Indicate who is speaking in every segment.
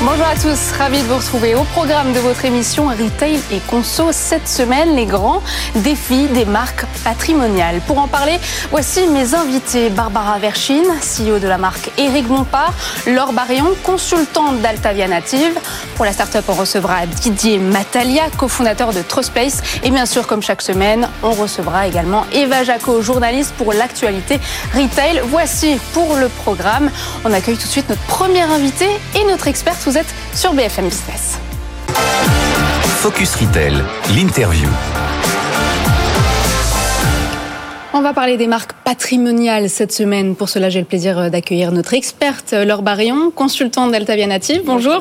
Speaker 1: Bonjour à tous, ravi de vous retrouver au programme de votre émission Retail et Conso. Cette semaine, les grands défis des marques patrimoniales. Pour en parler, voici mes invités. Barbara Verschin, CEO de la marque Eric Bompard, Laure Barillon, consultante d'Altavia Native. Pour la start-up, on recevra Didier Matalia, cofondateur de Truspace. Et bien sûr, comme chaque semaine, on recevra également Eva Jaco, journaliste pour l'actualité retail. Voici pour le programme. On accueille tout de suite notre première invitée et notre experte vous êtes sur BFM Business.
Speaker 2: Focus Retail, l'interview.
Speaker 1: On va parler des marques patrimoniales cette semaine. Pour cela, j'ai le plaisir d'accueillir notre experte Laure Barillon, consultante d'Altavia Native. Bonjour.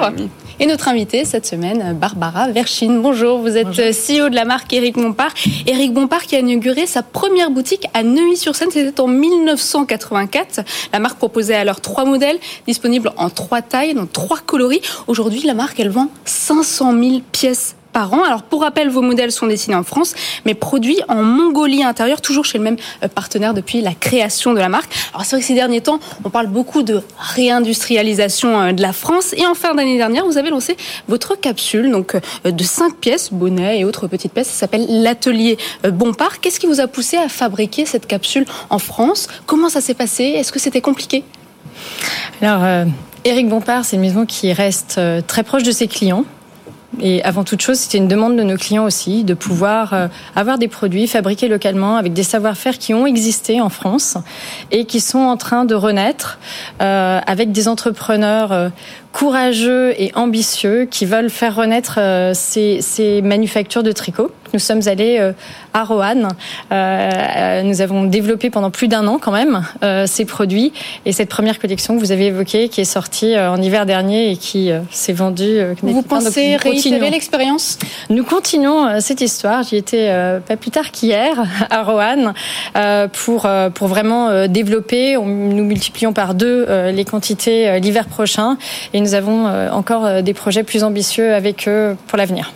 Speaker 1: Et notre invitée cette semaine, Barbara Verschin. Bonjour, vous êtes CEO de la marque Éric Bompard. Éric Bompard qui a inauguré sa première boutique à Neuilly-sur-Seine, c'était en 1984. La marque proposait alors trois modèles disponibles en trois tailles, dans trois coloris. Aujourd'hui, la marque, elle vend 500 000 pièces alors pour rappel, vos modèles sont dessinés en France, mais produits en Mongolie intérieure, toujours chez le même euh, partenaire depuis la création de la marque. Alors c'est vrai que ces derniers temps, on parle beaucoup de réindustrialisation euh, de la France. Et en fin d'année dernière, vous avez lancé votre capsule, donc euh, de cinq pièces, bonnet et autres petites pièces. Ça s'appelle l'atelier Bompard. Qu'est-ce qui vous a poussé à fabriquer cette capsule en France? Comment ça s'est passé? Est-ce que c'était compliqué?
Speaker 3: Alors, Eric Bompard, c'est une maison qui reste très proche de ses clients. Et avant toute chose, c'était une demande de nos clients aussi de pouvoir euh, avoir des produits fabriqués localement avec des savoir-faire qui ont existé en France et qui sont en train de renaître euh, avec des entrepreneurs euh, courageux et ambitieux qui veulent faire renaître euh, ces, ces manufactures de tricot. Nous sommes allés euh, à Roanne. Euh, nous avons développé pendant plus d'un an quand même ces produits et cette première collection que vous avez évoquée, qui est sortie en hiver dernier et qui s'est vendue.
Speaker 1: Vous pensez réitérer l'expérience?
Speaker 3: Nous continuons cette histoire. J'y étais pas plus tard qu'hier à Roanne pour pour vraiment développer. Nous multiplions par deux les quantités l'hiver prochain et nous avons euh, encore euh, des projets plus ambitieux avec eux pour l'avenir.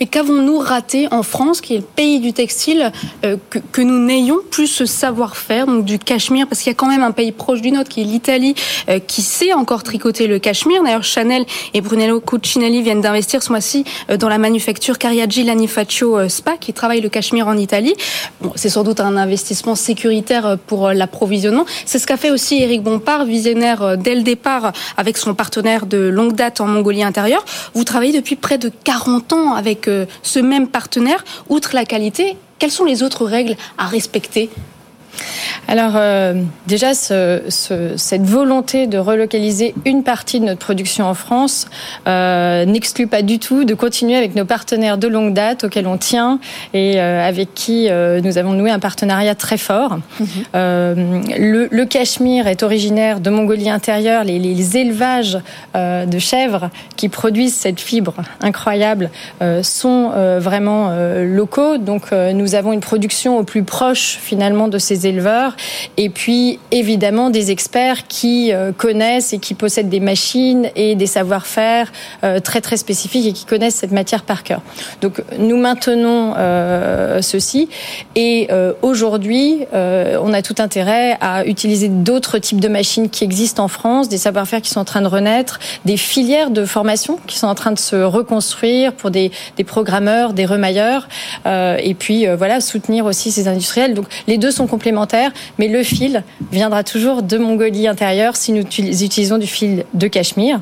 Speaker 1: Mais qu'avons-nous raté en France, qui est le pays du textile, euh, que, nous n'ayons plus ce savoir-faire, donc du cachemire, parce qu'il y a quand même un pays proche du nôtre, qui est l'Italie, euh, qui sait encore tricoter le cachemire. D'ailleurs, Chanel et Brunello Cucinelli viennent d'investir ce mois-ci euh, dans la manufacture Cariaggi Lanifacio Spa, qui travaille le cachemire en Italie. Bon, c'est sans doute un investissement sécuritaire pour l'approvisionnement. C'est ce qu'a fait aussi Eric Bompard, visionnaire dès le départ avec son partenaire de longue date en Mongolie intérieure. Vous travaillez depuis près de 40 ans avec euh, ce même partenaire, outre la qualité, quelles sont les autres règles à respecter?
Speaker 3: Alors euh, déjà, ce, ce, cette volonté de relocaliser une partie de notre production en France euh, n'exclut pas du tout de continuer avec nos partenaires de longue date auxquels on tient et euh, avec qui nous avons noué un partenariat très fort. Mhm. Le, le, cachemire est originaire de Mongolie intérieure. Les, les élevages de chèvres qui produisent cette fibre incroyable sont vraiment locaux. Donc nous avons une production au plus proche finalement de ces éleveurs, et puis évidemment des experts qui euh, connaissent et qui possèdent des machines et des savoir-faire euh, très très spécifiques et qui connaissent cette matière par cœur. Donc nous maintenons euh, ceci et aujourd'hui on a tout intérêt à utiliser d'autres types de machines qui existent en France, des savoir-faire qui sont en train de renaître, des filières de formation qui sont en train de se reconstruire pour des, des programmeurs, des remailleurs, et puis voilà soutenir aussi ces industriels. Donc les deux sont complémentaires mais le fil viendra toujours de Mongolie intérieure si nous utilisons du fil de Cachemire.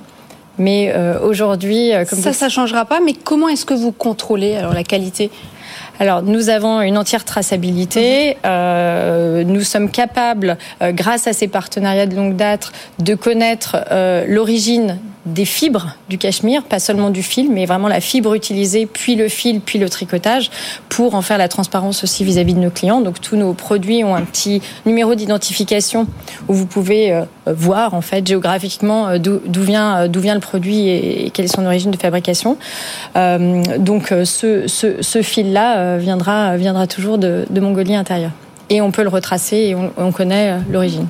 Speaker 3: Mais euh, aujourd'hui,
Speaker 1: euh, comme ça, ça changera pas. Mais comment est-ce que vous contrôlez alors la qualité?
Speaker 3: Alors, nous avons une entière traçabilité. Mhm. Euh, nous sommes capables, euh, grâce à ces partenariats de longue date, de connaître euh, l'origine des fibres du cachemire, pas seulement du fil, mais vraiment la fibre utilisée, puis le fil, puis le tricotage, pour en faire la transparence aussi vis-à-vis de nos clients. Donc tous nos produits ont un petit numéro d'identification où vous pouvez euh, voir en fait géographiquement d'où vient d'où vient le produit et, quelle est son origine de fabrication. donc ce, fil-là euh, viendra, toujours de, Mongolie intérieure. Et on peut le retracer et on, connaît euh, l'origine.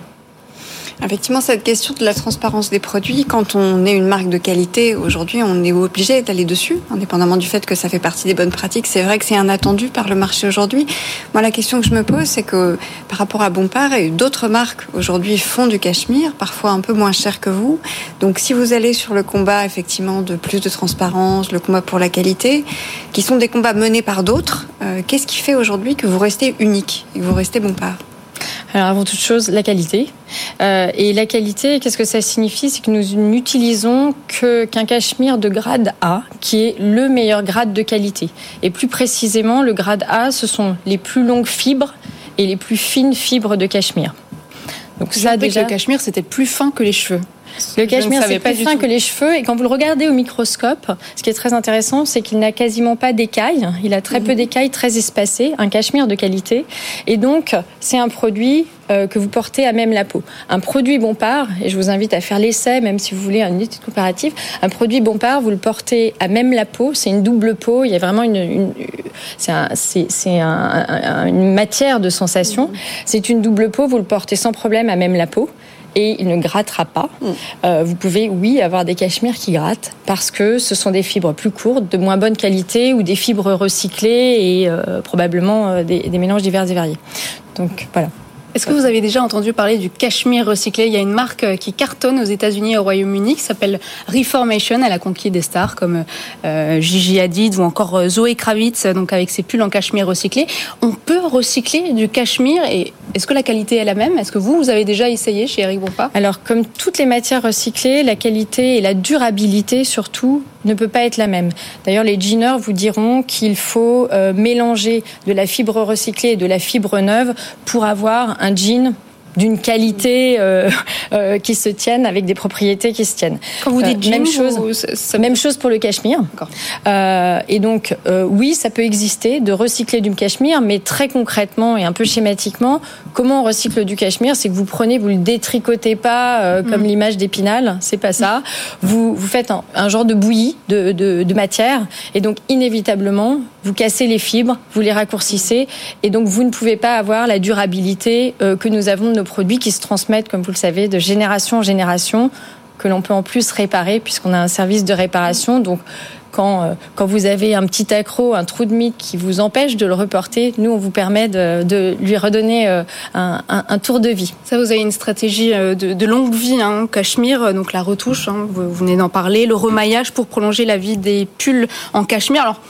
Speaker 4: Effectivement, cette question de la transparence des produits, quand on est une marque de qualité, aujourd'hui, on est obligé d'aller dessus, indépendamment du fait que ça fait partie des bonnes pratiques. C'est vrai que c'est un attendu par le marché aujourd'hui. Moi, la question que je me pose, c'est que par rapport à Bompard d'autres marques aujourd'hui font du cachemire, parfois un peu moins cher que vous. Donc, si vous allez sur le combat, effectivement, de plus de transparence, le combat pour la qualité, qui sont des combats menés par d'autres, euh, qu'est-ce qui fait aujourd'hui que vous restez unique et que vous restez Bompard?
Speaker 3: Alors avant toute chose, la qualité. Euh, et la qualité, qu'est-ce que ça signifie? C'est que nous n'utilisons que qu'un cachemire de grade A, qui est le meilleur grade de qualité. Et plus précisément, le grade A, ce sont les plus longues fibres et les plus fines fibres de cachemire.
Speaker 1: Donc ça, déjà, le cachemire, c'était plus fin que les cheveux.
Speaker 3: Le cachemire, c'est plus fin que les cheveux. Et quand vous le regardez au microscope, ce qui est très intéressant, c'est qu'il n'a quasiment pas d'écailles. Il a très peu mhm. d'écailles, très espacées. Un cachemire de qualité. Et donc, c'est un produit euh, que vous portez à même la peau. Un produit Bompard, et je vous invite à faire l'essai, même si vous voulez une étude comparative, un produit Bompard, vous le portez à même la peau, c'est une double peau, il y a vraiment une, une c'est un, une matière de sensation, mhm. c'est une double peau, vous le portez sans problème à même la peau et il ne grattera pas. Mm. Euh, vous pouvez, oui, avoir des cachemires qui grattent parce que ce sont des fibres plus courtes, de moins bonne qualité ou des fibres recyclées et euh, probablement euh, des, des mélanges divers et variés. Donc voilà.
Speaker 1: Est-ce que vous avez déjà entendu parler du cachemire recyclé? Il y a une marque euh, qui cartonne aux États-Unis et au Royaume-Uni qui s'appelle Reformation. Elle a conquis des stars comme euh, Gigi Hadid ou encore euh, Zoé Kravitz, donc avec ses pulls en cachemire recyclé. On peut recycler du cachemire et est-ce que la qualité est la même? Est-ce que vous, vous avez déjà essayé chez Eric Bompard
Speaker 3: Alors, comme toutes les matières recyclées, la qualité et la durabilité surtout ne peut pas être la même. D'ailleurs, les jeaners vous diront qu'il faut euh, mélanger de la fibre recyclée et de la fibre neuve pour avoir un jean d'une qualité euh, euh, qui se tienne avec des propriétés qui se tiennent.
Speaker 1: Quand vous dites
Speaker 3: même chose, même chose pour le cachemire. et donc oui, ça peut exister de recycler du cachemire, mais très concrètement et un peu schématiquement, comment on recycle du cachemire C'est que vous prenez, vous le détricotez pas comme mm. l'image d'Épinal, c'est pas ça. Vous vous faites un, genre de bouillie de, de, de matière, et donc inévitablement vous cassez les fibres, vous les raccourcissez, et donc vous ne pouvez pas avoir la durabilité que nous avons de nos produits qui se transmettent, comme vous le savez, de génération en génération, que l'on peut en plus réparer puisqu'on a un service de réparation. Donc, quand, euh, quand vous avez un petit accro, un trou de mythe qui vous empêche de le reporter, nous, on vous permet de, de lui redonner euh, un, un, tour de vie.
Speaker 1: Ça, vous avez une stratégie euh, de, de longue vie, hein, cachemire, donc la retouche, hein, vous, vous venez d'en parler, le remaillage pour prolonger la vie des pulls en cachemire. Alors,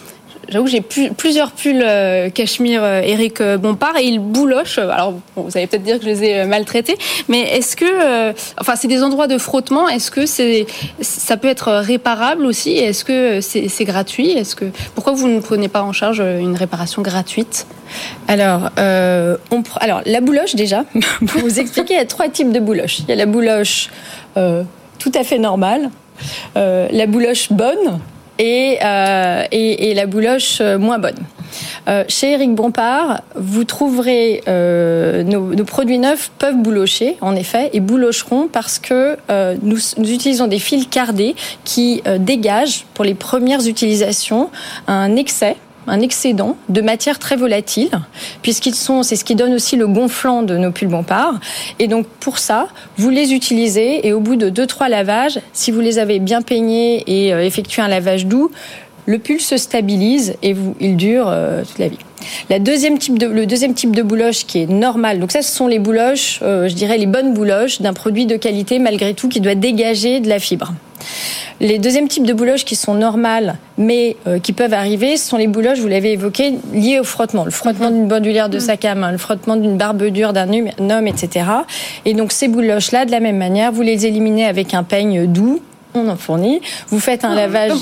Speaker 1: J'avoue que j'ai plusieurs pulls euh, cachemire euh, Eric euh, Bompard et ils boulochent. Alors, vous allez peut-être dire que je les ai maltraités, mais est-ce que, enfin, c'est des endroits de frottement. Est-ce que c'est, ça peut être réparable aussi? Est-ce que c'est gratuit? Est-ce que pourquoi vous ne prenez pas en charge une réparation gratuite?
Speaker 3: Alors, alors, la bouloche déjà, pour vous expliquer, il y a trois types de bouloches. Il y a la bouloche tout à fait normale, la bouloche bonne, et, euh, et, et, la bouloche euh, moins bonne. Euh, chez Eric Bompard, vous trouverez euh, nos, nos, produits neufs peuvent boulocher, en effet, et boulocheront parce que euh, nous, nous, utilisons des fils cardés qui euh, dégagent pour les premières utilisations un excès un excédent de matière très volatile, puisqu'ils sont, c'est ce qui donne aussi le gonflant de nos pulls Bompard. Et donc pour ça, vous les utilisez et au bout de deux trois lavages, si vous les avez bien peignés et euh, effectué un lavage doux, le pull se stabilise et il dure euh, toute la vie. Le deuxième type de bouloche qui est normal, donc ça ce sont les bouloches, euh, je dirais les bonnes bouloches d'un produit de qualité malgré tout qui doit dégager de la fibre. Les deuxièmes types de bouloches qui sont normales, mais euh, qui peuvent arriver, ce sont les bouloches, vous l'avez évoqué, liées au frottement. Le frottement d'une bandoulière de sac à main, le frottement d'une barbe dure d'un homme, etc. Et donc ces bouloches-là, de la même manière, vous les éliminez avec un peigne doux, on en fournit. Vous faites un ah, lavage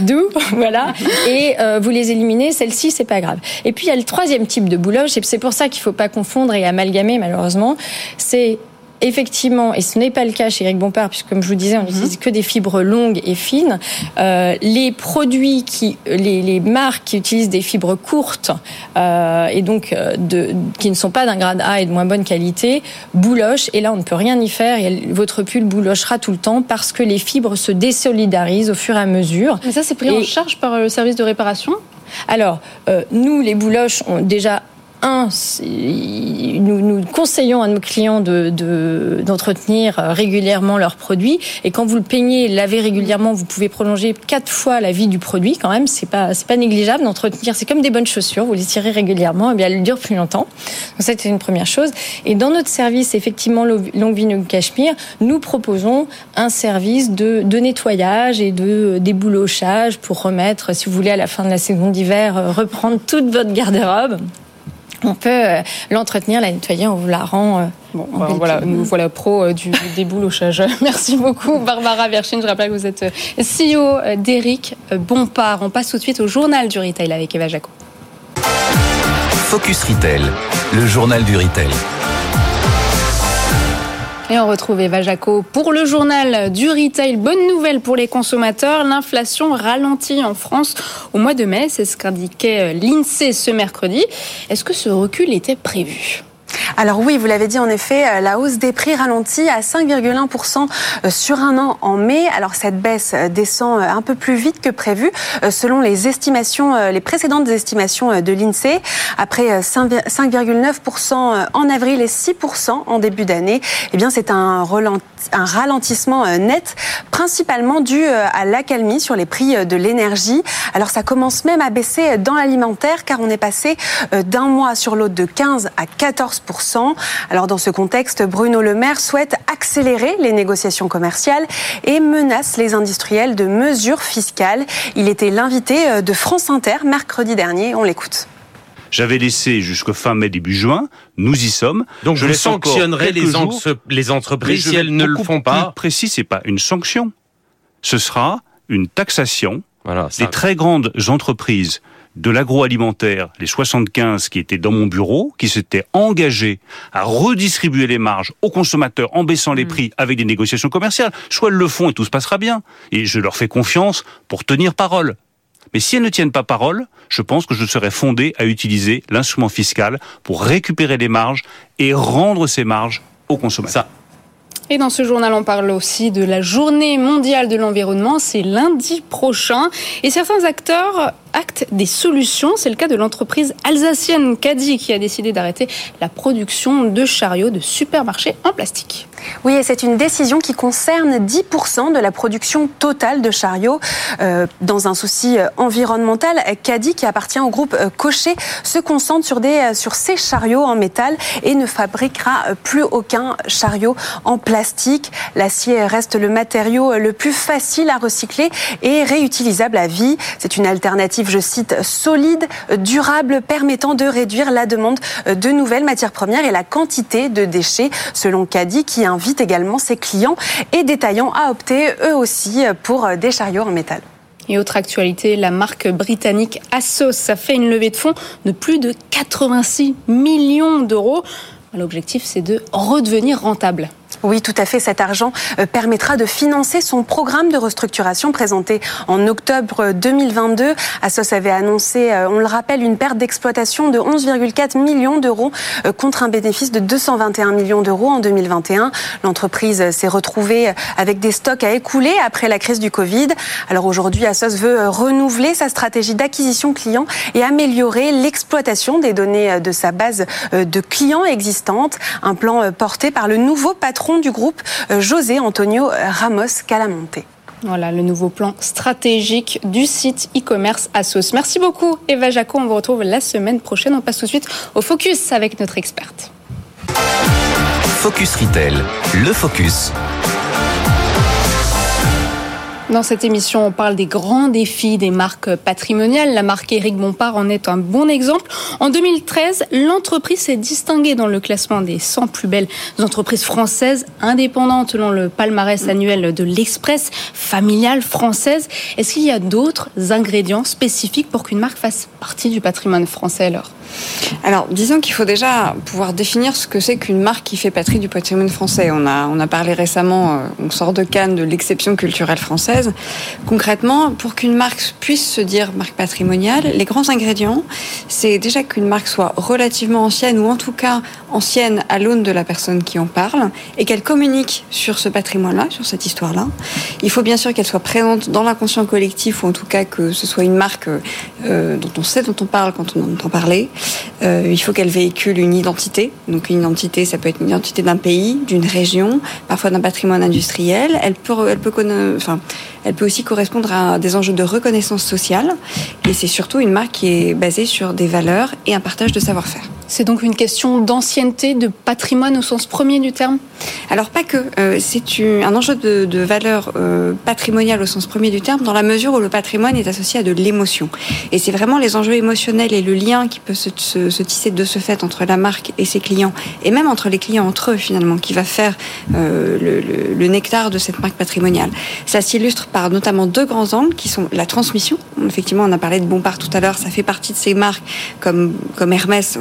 Speaker 3: doux, voilà, et euh, vous les éliminez. Celle-ci, c'est pas grave. Et puis il y a le troisième type de bouloche, et c'est pour ça qu'il faut pas confondre et amalgamer malheureusement. C'est effectivement, et ce n'est pas le cas chez Eric Bompard, puisque comme je vous disais, on n'utilise mhm. que des fibres longues et fines. Euh, les produits qui, les, les, marques qui utilisent des fibres courtes euh, et donc euh, de, qui ne sont pas d'un grade A et de moins bonne qualité, boulochent. Et là, on ne peut rien y faire. Et votre pull boulochera tout le temps parce que les fibres se désolidarisent au fur et à mesure.
Speaker 1: Mais ça, c'est pris en charge par le service de réparation?
Speaker 3: Alors, euh, nous, les bouloches, ont déjà un, nous, nous conseillons à nos clients de d'entretenir régulièrement leurs produits. Et quand vous le peignez, lavez régulièrement, vous pouvez prolonger quatre fois la vie du produit. Quand même, c'est pas c'est pas négligeable d'entretenir. C'est comme des bonnes chaussures. Vous les tirez régulièrement, et bien elles durent plus longtemps. Donc ça, c'est une première chose. Et dans notre service, effectivement, Longue Vie Cachemire, nous proposons un service de, de nettoyage et de déboulochage pour remettre, si vous voulez, à la fin de la saison d'hiver, reprendre toute votre garde-robe on peut euh, l'entretenir, la nettoyer, on vous la rend. Euh,
Speaker 1: bon, voilà, nous voilà pro euh, du, déboulochage. Merci beaucoup, Barbara Verchine. Je rappelle que vous êtes CEO d'Eric Bompard. On passe tout de suite au journal du retail avec Eva Jaco.
Speaker 2: Focus Retail, le journal du retail.
Speaker 1: Et on retrouve Eva Jaco pour le journal du retail. Bonne nouvelle pour les consommateurs, l'inflation ralentit en France au mois de mai, c'est ce qu'indiquait l'INSEE ce mercredi. Est-ce que ce recul était prévu?
Speaker 5: Alors oui, vous l'avez dit en effet, euh, la hausse des prix ralentit à 5,1% euh, sur un an en mai. Alors cette baisse euh, descend un peu plus vite que prévu selon les estimations, les précédentes estimations de l'INSEE. Après 5,9% en avril et 6% en début d'année, eh bien c'est un, un ralentissement net, principalement dû à l'accalmie sur les prix de l'énergie. Alors ça commence même à baisser dans l'alimentaire car on est passé d'un mois sur l'autre de 15 à 14 alors dans ce contexte, Bruno Le Maire souhaite accélérer les négociations commerciales et menace les industriels de mesures fiscales. Il était l'invité euh, de France Inter mercredi dernier. On l'écoute.
Speaker 6: J'avais laissé jusqu'au fin mai, début juin. Nous y sommes.
Speaker 7: Donc je sanctionnerai les, les, entreprises si elles ne le font pas.
Speaker 6: Plus précis, c'est pas une sanction. Ce sera une taxation voilà, des très grandes entreprises de l'agroalimentaire, les 75 qui étaient dans mon bureau, qui s'étaient engagés à redistribuer les marges aux consommateurs en baissant les mm. prix avec des négociations commerciales, soit elles le font et tout se passera bien. Et je leur fais confiance pour tenir parole. Mais si elles ne tiennent pas parole, je pense que je serais fondé à utiliser l'instrument fiscal pour récupérer les marges et rendre ces marges aux consommateurs.
Speaker 1: Et dans ce journal, on parle aussi de la journée mondiale de l'environnement. C'est lundi prochain. Et certains acteurs actent des solutions. C'est le cas de l'entreprise alsacienne Caddy qui a décidé d'arrêter la production de chariots de supermarchés en plastique.
Speaker 5: Oui, et c'est une décision qui concerne 10% de la production totale de chariots. Euh, dans un souci euh, environnemental, Caddy, qui appartient au groupe euh, Cochet, se concentre sur, des, sur ces chariots en métal et ne fabriquera plus aucun chariot en plastique. L'acier reste le matériau le plus facile à recycler et réutilisable à vie. C'est une alternative, je cite, solide, durable, permettant de réduire la demande de nouvelles matières premières et la quantité de déchets, selon Caddy, qui invite également ses clients et détaillants à opter eux aussi pour des chariots en métal.
Speaker 1: Et autre actualité, la marque britannique Asos a fait une levée de fonds de plus de 86 millions d'euros. L'objectif, c'est de redevenir rentable.
Speaker 5: Oui, tout à fait. Cet argent euh, permettra de financer son programme de restructuration présenté en octobre 2022. Asos avait annoncé, euh, on le rappelle, une perte d'exploitation de 11,4 millions d'euros euh, contre un bénéfice de 221 millions d'euros en 2021. L'entreprise s'est retrouvée avec des stocks à écouler après la crise du Covid. Alors aujourd'hui, Asos veut renouveler sa stratégie d'acquisition client et améliorer l'exploitation des données de sa base de clients existantes. Un plan porté par le nouveau patron du groupe, euh, José Antonio Ramos Calamonte.
Speaker 1: Voilà le nouveau plan stratégique du site e-commerce Asos. Merci beaucoup Eva Jaco. On vous retrouve la semaine prochaine. On passe tout de suite au focus avec notre experte.
Speaker 2: Focus Retail, le focus
Speaker 1: dans cette émission, on parle des grands défis des marques patrimoniales. La marque Éric Bompard en est un bon exemple. En 2013, l'entreprise s'est distinguée dans le classement des 100 plus belles entreprises françaises indépendantes selon le palmarès annuel de l'Express familiale française. Est-ce qu'il y a d'autres ingrédients spécifiques pour qu'une marque fasse partie du patrimoine français alors?
Speaker 4: Alors, disons qu'il faut déjà pouvoir définir ce que c'est qu'une marque qui fait patrie du patrimoine français. On a, on a parlé récemment, euh, on sort de Cannes, de l'exception culturelle française. Concrètement, pour qu'une marque puisse se dire marque patrimoniale, les grands ingrédients, c'est déjà qu'une marque soit relativement ancienne, ou en tout cas ancienne à l'aune de la personne qui en parle, et qu'elle communique sur ce patrimoine-là, sur cette histoire-là. Il faut bien sûr qu'elle soit présente dans l'inconscient collectif, ou en tout cas que ce soit une marque euh, dont on sait, dont on parle quand on entend parler. Euh, il faut qu'elle véhicule une identité. Donc une identité, ça peut être une identité d'un pays, d'une région, parfois d'un patrimoine industriel. Elle peut, enfin, elle peut aussi correspondre à des enjeux de reconnaissance sociale. Et c'est surtout une marque qui est basée sur des valeurs et un partage de savoir-faire.
Speaker 1: C'est donc une question d'ancienneté, de patrimoine au sens premier du terme
Speaker 4: Alors pas que. Euh, c'est un enjeu de, valeur euh, patrimoniale au sens premier du terme, dans la mesure où le patrimoine est associé à de l'émotion. Et c'est vraiment les enjeux émotionnels et le lien qui peut se, se, tisser de ce fait entre la marque et ses clients, et même entre les clients entre eux finalement, qui va faire euh, le, nectar de cette marque patrimoniale. Ça s'illustre par notamment deux grands angles qui sont la transmission. Effectivement, on a parlé de Bompard tout à l'heure, ça fait partie de ces marques comme, comme Hermès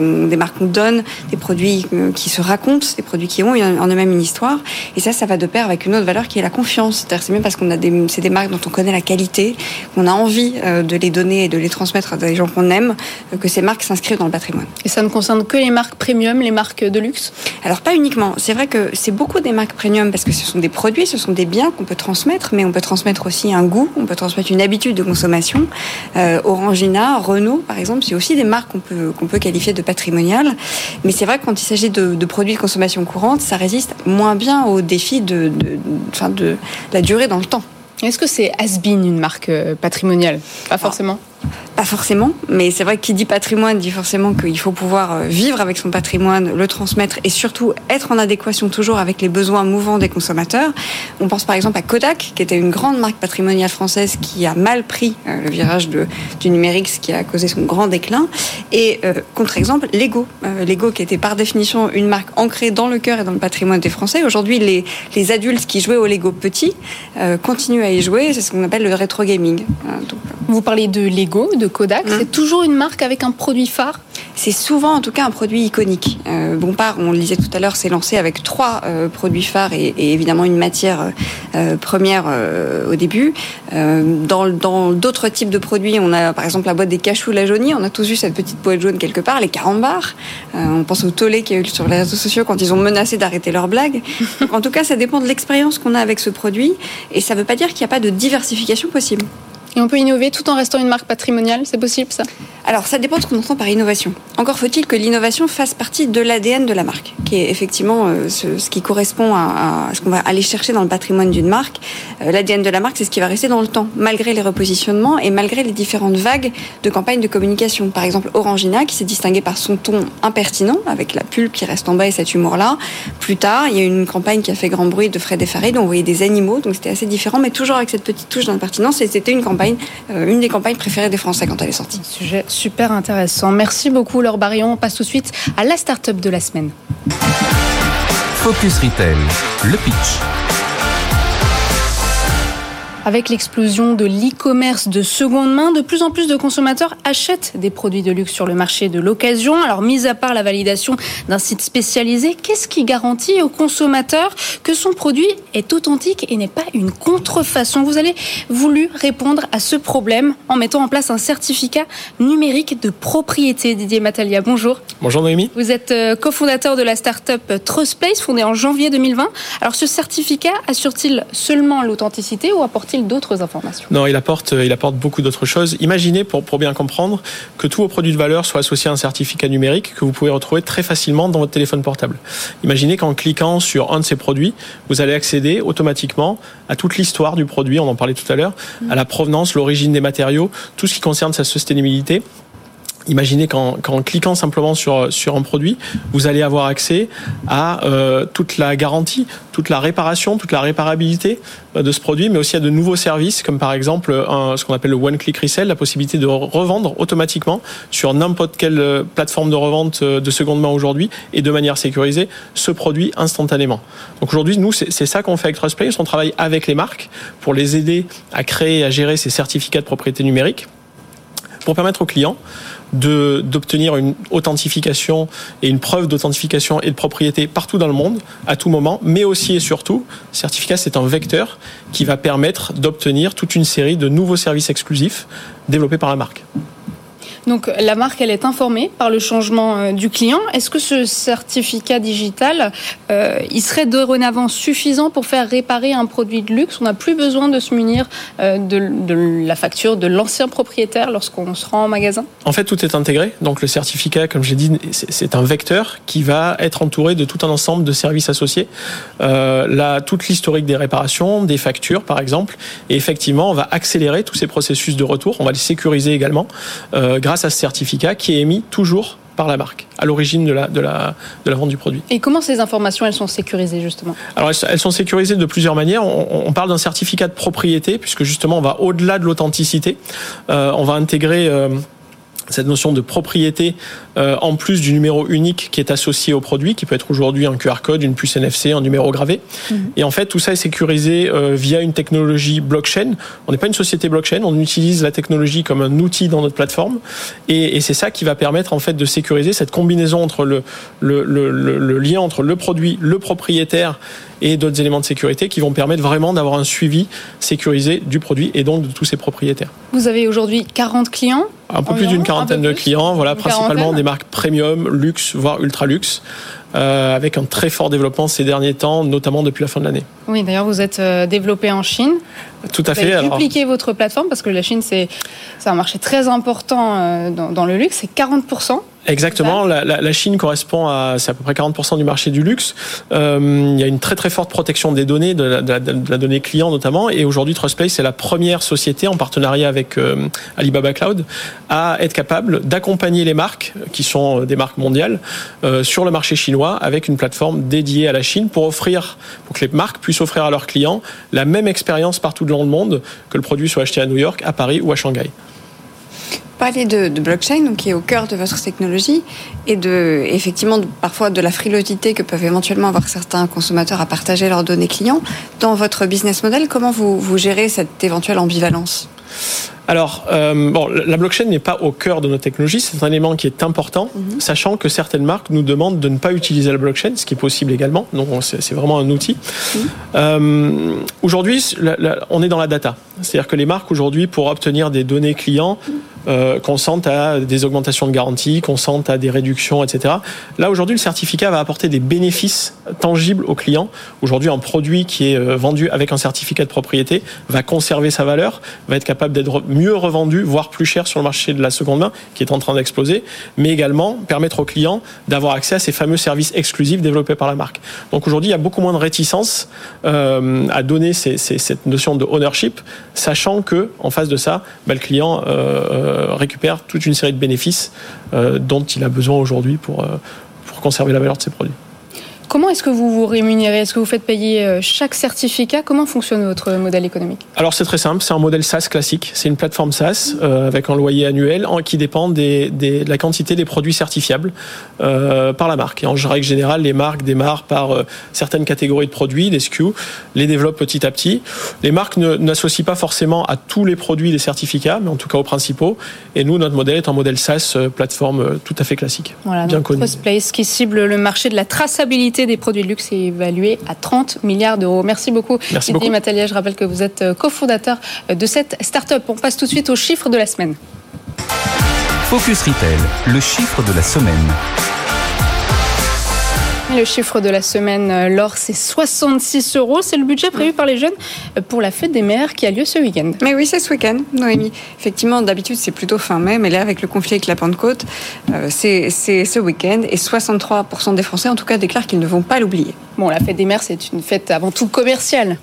Speaker 4: des marques qu'on donne, des produits euh, qui se racontent, des produits qui ont en eux-mêmes une histoire. Et ça, ça va de pair avec une autre valeur qui est la confiance. C'est même parce qu'on a des, c'est des marques dont on connaît la qualité, qu'on a envie euh, de les donner et de les transmettre à des gens qu'on aime, euh, que ces marques s'inscrivent dans le patrimoine.
Speaker 1: Et ça ne concerne que les marques premium, les marques de luxe?
Speaker 4: Alors pas uniquement. C'est vrai que c'est beaucoup des marques premium parce que ce sont des produits, ce sont des biens qu'on peut transmettre, mais on peut transmettre aussi un goût, on peut transmettre une habitude de consommation. Orangina, Renault, par exemple, c'est aussi des marques qu'on peut qu'on peut qualifier de patrimonial. Mais c'est vrai que quand il s'agit de, produits de consommation courante, ça résiste moins bien au défi de, de, de la durée dans le temps.
Speaker 1: Est-ce que c'est Asbin une marque euh, patrimoniale? Pas forcément?
Speaker 4: Pas forcément, mais c'est vrai que qui dit patrimoine dit forcément qu'il faut pouvoir euh, vivre avec son patrimoine, le transmettre et surtout être en adéquation toujours avec les besoins mouvants des consommateurs. On pense par exemple à Kodak, qui était une grande marque patrimoniale française qui a mal pris euh, le virage du numérique, ce qui a causé son grand déclin. Et euh, contre-exemple, Lego. Lego qui était par définition une marque ancrée dans le cœur et dans le patrimoine des Français. Aujourd'hui, les, adultes qui jouaient au Lego petit continuent à y jouer. C'est ce qu'on appelle le rétro gaming.
Speaker 1: Vous parlez de Lego, de Kodak. Mmh. C'est toujours une marque avec un produit phare
Speaker 4: C'est souvent en tout cas un produit iconique. Euh, Bompard, on le disait tout à l'heure, s'est lancé avec trois euh, produits phares et, et, évidemment une matière euh, première euh, au début. Dans d'autres types de produits, on a par exemple la boîte des cachous la jaunie. On a tous vu cette petite boîte jaune quelque part, les carambars. on pense au tollé qu'il y a eu sur les réseaux sociaux quand ils ont menacé d'arrêter leurs blagues. en tout cas, ça dépend de l'expérience qu'on a avec ce produit et ça ne veut pas dire qu'il n'y a pas de diversification possible.
Speaker 1: Et on peut innover tout en restant une marque patrimoniale, c'est possible ça?
Speaker 4: Alors ça dépend de ce qu'on entend par innovation. Encore faut-il que l'innovation fasse partie de l'ADN de la marque, qui est effectivement euh, ce, qui correspond à, ce qu'on va aller chercher dans le patrimoine d'une marque. Euh, L'ADN de la marque, c'est ce qui va rester dans le temps, malgré les repositionnements et malgré les différentes vagues de campagnes de communication. Par exemple, Orangina, qui s'est distingué par son ton impertinent, avec la pulpe qui reste en bas et cet humour-là. Plus tard, il y a une campagne qui a fait grand bruit de Fred et Farid, où on voyait des animaux, donc c'était assez différent, mais toujours avec cette petite touche d'impertinence, et c'était une campagne euh, une des campagnes préférées des Français quand elle est sortie.
Speaker 1: sujet super intéressant. Merci beaucoup Laure Barion. On passe tout de suite à la start-up de la semaine.
Speaker 2: Focus Retail, le pitch.
Speaker 1: Avec l'explosion de l'e-commerce de seconde main, de plus en plus de consommateurs achètent des produits de luxe sur le marché de l'occasion. Alors, mis à part la validation d'un site spécialisé, qu'est-ce qui garantit au consommateur que son produit est authentique et n'est pas une contrefaçon? Vous allez voulu répondre à ce problème en mettant en place un certificat numérique de propriété. Didier Matalia, bonjour.
Speaker 8: Bonjour Noémie.
Speaker 1: Vous êtes euh, cofondateur de la start-up Trustplace, fondée en janvier 2020. Alors, ce certificat assure-t-il seulement l'authenticité ou apporte d'autres informations?
Speaker 8: Non, il apporte, il apporte beaucoup d'autres choses. Imaginez, pour, pour bien comprendre, que tous vos produits de valeur soient associés à un certificat numérique que vous pouvez retrouver très facilement dans votre téléphone portable. Imaginez qu'en cliquant sur un de ces produits, vous allez accéder automatiquement à toute l'histoire du produit, on en parlait tout à l'heure, à la provenance, l'origine des matériaux, tout ce qui concerne sa sustainabilité Imaginez qu'en, cliquant simplement sur, sur un produit, vous allez avoir accès à euh, toute la garantie, toute la réparation, toute la réparabilité euh, de ce produit, mais aussi à de nouveaux services, comme par exemple un, ce qu'on appelle le one-click resell, la possibilité de revendre automatiquement sur n'importe quelle euh, plateforme de revente de seconde main aujourd'hui et de manière sécurisée ce produit instantanément. Donc aujourd'hui, nous, c'est, c'est ça qu'on fait avec Trustplace. On travaille avec les marques pour les aider à créer et à gérer ces certificats de propriété numérique pour permettre aux clients d'obtenir une authentification et une preuve d'authentification et de propriété partout dans le monde, à tout moment, mais aussi et surtout, certificat, c'est un vecteur qui va permettre d'obtenir toute une série de nouveaux services exclusifs développés par la marque.
Speaker 1: Donc la marque, elle est informée par le changement euh, du client. Est-ce que ce certificat digital, euh, il serait dorénavant suffisant pour faire réparer un produit de luxe? On n'a plus besoin de se munir euh, de, la facture de l'ancien propriétaire lorsqu'on se rend en magasin?
Speaker 8: En fait, tout est intégré. Donc le certificat, comme j'ai dit, c'est un vecteur qui va être entouré de tout un ensemble de services associés. Là, toute l'historique des réparations, des factures, par exemple. Et effectivement, on va accélérer tous ces processus de retour. On va les sécuriser également euh, grâce à ce certificat qui est émis toujours par la marque, à l'origine de la, de, la, de la vente du produit.
Speaker 1: Et comment ces informations, elles sont sécurisées justement?
Speaker 8: Alors elles, sont sécurisées de plusieurs manières. On, on parle d'un certificat de propriété, puisque justement on va au-delà de l'authenticité. Euh, on va intégrer... Euh, cette notion de propriété euh, en plus du numéro unique qui est associé au produit, qui peut être aujourd'hui un QR code, une puce NFC, un numéro gravé. Mhm. Et en fait, tout ça est sécurisé euh, via une technologie blockchain. On n'est pas une société blockchain, on utilise la technologie comme un outil dans notre plateforme. Et, et c'est ça qui va permettre en fait de sécuriser cette combinaison entre le, le, le, le lien entre le produit, le propriétaire et d'autres éléments de sécurité qui vont permettre vraiment d'avoir un suivi sécurisé du produit et donc de tous ses propriétaires.
Speaker 1: Vous avez aujourd'hui 40 clients
Speaker 8: Un peu plus d'une quarantaine de clients, voilà, principalement des marques premium, luxe, voire ultra luxe. Euh, avec un très fort développement ces derniers temps, notamment depuis la fin de l'année.
Speaker 1: Oui, d'ailleurs, vous êtes euh, développé en Chine.
Speaker 8: Tout à
Speaker 1: vous
Speaker 8: fait.
Speaker 1: Avez dupliqué votre plateforme parce que la Chine, c'est un marché très important euh, dans, dans le luxe, c'est 40
Speaker 8: Exactement. La, la, la, Chine correspond à, c'est à peu près 40% du marché du luxe. Euh, il y a une très très forte protection des données, de la, de la, de la donnée client notamment. Et aujourd'hui, Trustplay, c'est la première société en partenariat avec euh, Alibaba Cloud à être capable d'accompagner les marques, qui sont des marques mondiales, euh, sur le marché chinois avec une plateforme dédiée à la Chine pour offrir, pour que les marques puissent offrir à leurs clients la même expérience partout dans le monde, que le produit soit acheté à New York, à Paris ou à Shanghai
Speaker 4: parler de, de, blockchain, donc qui est au cœur de votre technologie, et de effectivement de, parfois de la frilosité que peuvent éventuellement avoir certains consommateurs à partager leurs données clients. Dans votre business model, comment vous, vous gérez cette éventuelle ambivalence?
Speaker 8: Alors, euh, bon, la blockchain n'est pas au cœur de notre technologie, c'est un élément qui est important, mm -hmm. sachant que certaines marques nous demandent de ne pas utiliser la blockchain, ce qui est possible également, donc c'est vraiment un outil. Mm -hmm. euh, aujourd'hui, on est dans la data, c'est-à-dire que les marques aujourd'hui, pour obtenir des données clients, euh, consentent à des augmentations de garantie, consentent à des réductions, etc. Là, aujourd'hui, le certificat va apporter des bénéfices tangibles aux clients. Aujourd'hui, un produit qui est euh, vendu avec un certificat de propriété va conserver sa valeur, va être capable d'être mieux revendu, voire plus cher sur le marché de la seconde main, qui est en train d'exploser, mais également permettre aux clients d'avoir accès à ces fameux services exclusifs développés par la marque. Donc aujourd'hui, il y a beaucoup moins de réticence euh, à donner ces, ces, cette notion de ownership, sachant que en face de ça, bah, le client euh, récupère toute une série de bénéfices euh, dont il a besoin aujourd'hui pour, euh, pour conserver la valeur de ses produits.
Speaker 1: Comment est-ce que vous vous rémunérez? Est-ce que vous faites payer chaque certificat? Comment fonctionne votre modèle économique?
Speaker 8: Alors c'est très simple, c'est un modèle SaaS classique. C'est une plateforme SaaS euh, avec un loyer annuel en, qui dépend des, des, de la quantité des produits certifiables euh, par la marque. Et en règle générale, les marques démarrent par euh, certaines catégories de produits, des SKU, les développent petit à petit. Les marques n'associent pas forcément à tous les produits des certificats, mais en tout cas aux principaux. Et nous, notre modèle est un modèle SaaS, plateforme tout à fait classique,
Speaker 1: voilà,
Speaker 8: bien connu.
Speaker 1: Place qui cible le marché de la traçabilité des produits de luxe est évalué à 30 milliards d'euros. Merci beaucoup.
Speaker 8: Merci
Speaker 1: Didier Matalia, je rappelle que vous êtes cofondateur de cette start-up. On passe tout de suite au chiffre de la semaine.
Speaker 2: Focus Retail, le chiffre de la semaine.
Speaker 1: Le chiffre de la semaine, l'or, c'est 66 euros. C'est le budget prévu par les jeunes pour la fête des mères qui a lieu ce week-end.
Speaker 4: Mais oui, c'est ce week-end, Noémie. Effectivement, d'habitude, c'est plutôt fin mai, mais là, avec le conflit avec la Pentecôte, euh, c'est ce week-end. Et 63% des Français, en tout cas, déclarent qu'ils ne vont pas l'oublier.
Speaker 1: Bon, la fête des mères, c'est une fête avant tout commerciale.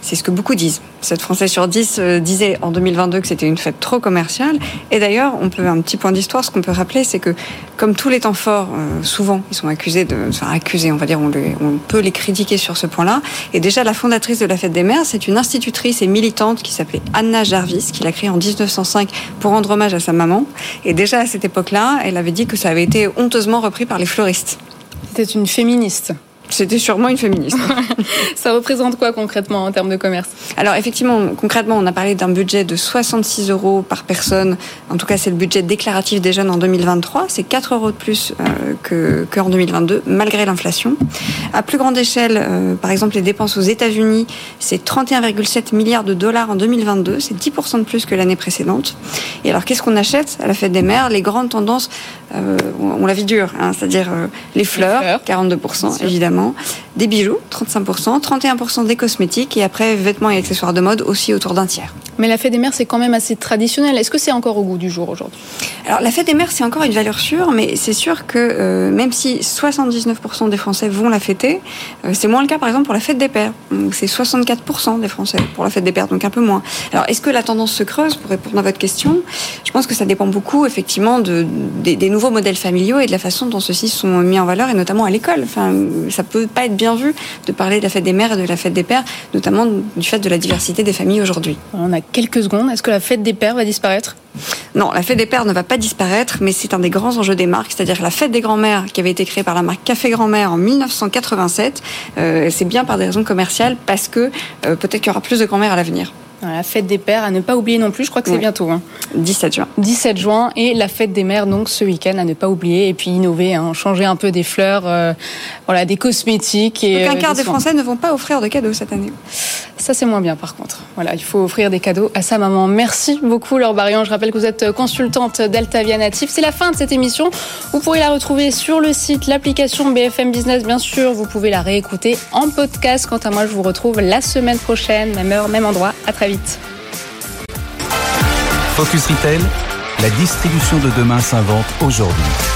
Speaker 4: C'est ce que beaucoup disent. 7 Français sur 10 euh, disaient en 2022 que c'était une fête trop commerciale. Et d'ailleurs, on peut un petit point d'histoire, ce qu'on peut rappeler, c'est que comme tous les temps forts, euh, souvent, ils sont accusés de, enfin on va dire, on peut les critiquer sur ce point-là. Et déjà, la fondatrice de la fête des mères, c'est une institutrice et militante qui s'appelait Anna Jarvis, qui l'a créée en 1905 pour rendre hommage à sa maman. Et déjà à cette époque-là, elle avait dit que ça avait été honteusement repris par les fleuristes.
Speaker 1: C'était une féministe.
Speaker 4: C'était sûrement une féministe.
Speaker 1: Ça représente quoi concrètement en termes de commerce?
Speaker 4: Alors effectivement, concrètement, on a parlé d'un budget de 66 euros par personne. En tout cas, c'est le budget déclaratif des jeunes en 2023. C'est 4 euros de plus euh, qu'en 2022, malgré l'inflation. À plus grande échelle, euh, par exemple, les dépenses aux États-Unis, c'est 31,7 milliards de dollars en 2022. C'est 10% de plus que l'année précédente. Et alors, qu'est-ce qu'on achète à la fête des mères? Les grandes tendances, euh, on la vie dure, hein, c'est-à-dire les fleurs, les fleurs, 42% évidemment des bijoux, 35%, 31% des cosmétiques et après vêtements et accessoires de mode aussi autour d'un tiers.
Speaker 1: Mais la fête des mères, c'est quand même assez traditionnel. Est-ce que c'est encore au goût du jour aujourd'hui?
Speaker 4: Alors la fête des mères, c'est encore une valeur sûre, mais c'est sûr que euh, même si 79% des Français vont la fêter, euh, c'est moins le cas par exemple pour la fête des pères. C'est 64% des Français pour la fête des pères, donc un peu moins. Alors est-ce que la tendance se creuse pour répondre à votre question? Je pense que ça dépend beaucoup effectivement de, des, des, nouveaux modèles familiaux et de la façon dont ceux-ci sont mis en valeur et notamment à l'école. Enfin, ça peut pas être bien vu de parler de la fête des mères et de la fête des pères, notamment du fait de la diversité des familles aujourd'hui.
Speaker 1: On a quelques secondes. Est-ce que la fête des pères va disparaître?
Speaker 4: Non, la fête des pères ne va pas disparaître, mais c'est un des grands enjeux des marques, c'est-à-dire la fête des grands-mères qui avait été créée par la marque Café Grand-mère en 1987. Euh, c'est bien par des raisons commerciales parce que euh, peut-être qu'il y aura plus de grand-mères à l'avenir.
Speaker 1: La fête des pères à ne pas oublier non plus, je crois que c'est bientôt.
Speaker 4: 17 hein. juin.
Speaker 1: 17 juin et la fête des mères donc ce week-end à ne pas oublier et puis innover, hein, changer un peu des fleurs, euh, voilà, des cosmétiques. Et,
Speaker 4: donc un quart des, Français ne vont pas offrir de cadeaux cette année.
Speaker 1: Ça c'est moins bien par contre. Voilà, il faut offrir des cadeaux à sa maman. Merci beaucoup Laure Barion. Je rappelle que vous êtes consultante d'Altavia Natif. C'est la fin de cette émission. Vous pourrez la retrouver sur le site, l'application BFM Business bien sûr. Vous pouvez la réécouter en podcast. Quant à moi, je vous retrouve la semaine prochaine, même heure, même endroit. À
Speaker 2: Focus Retail, la distribution de demain s'invente aujourd'hui.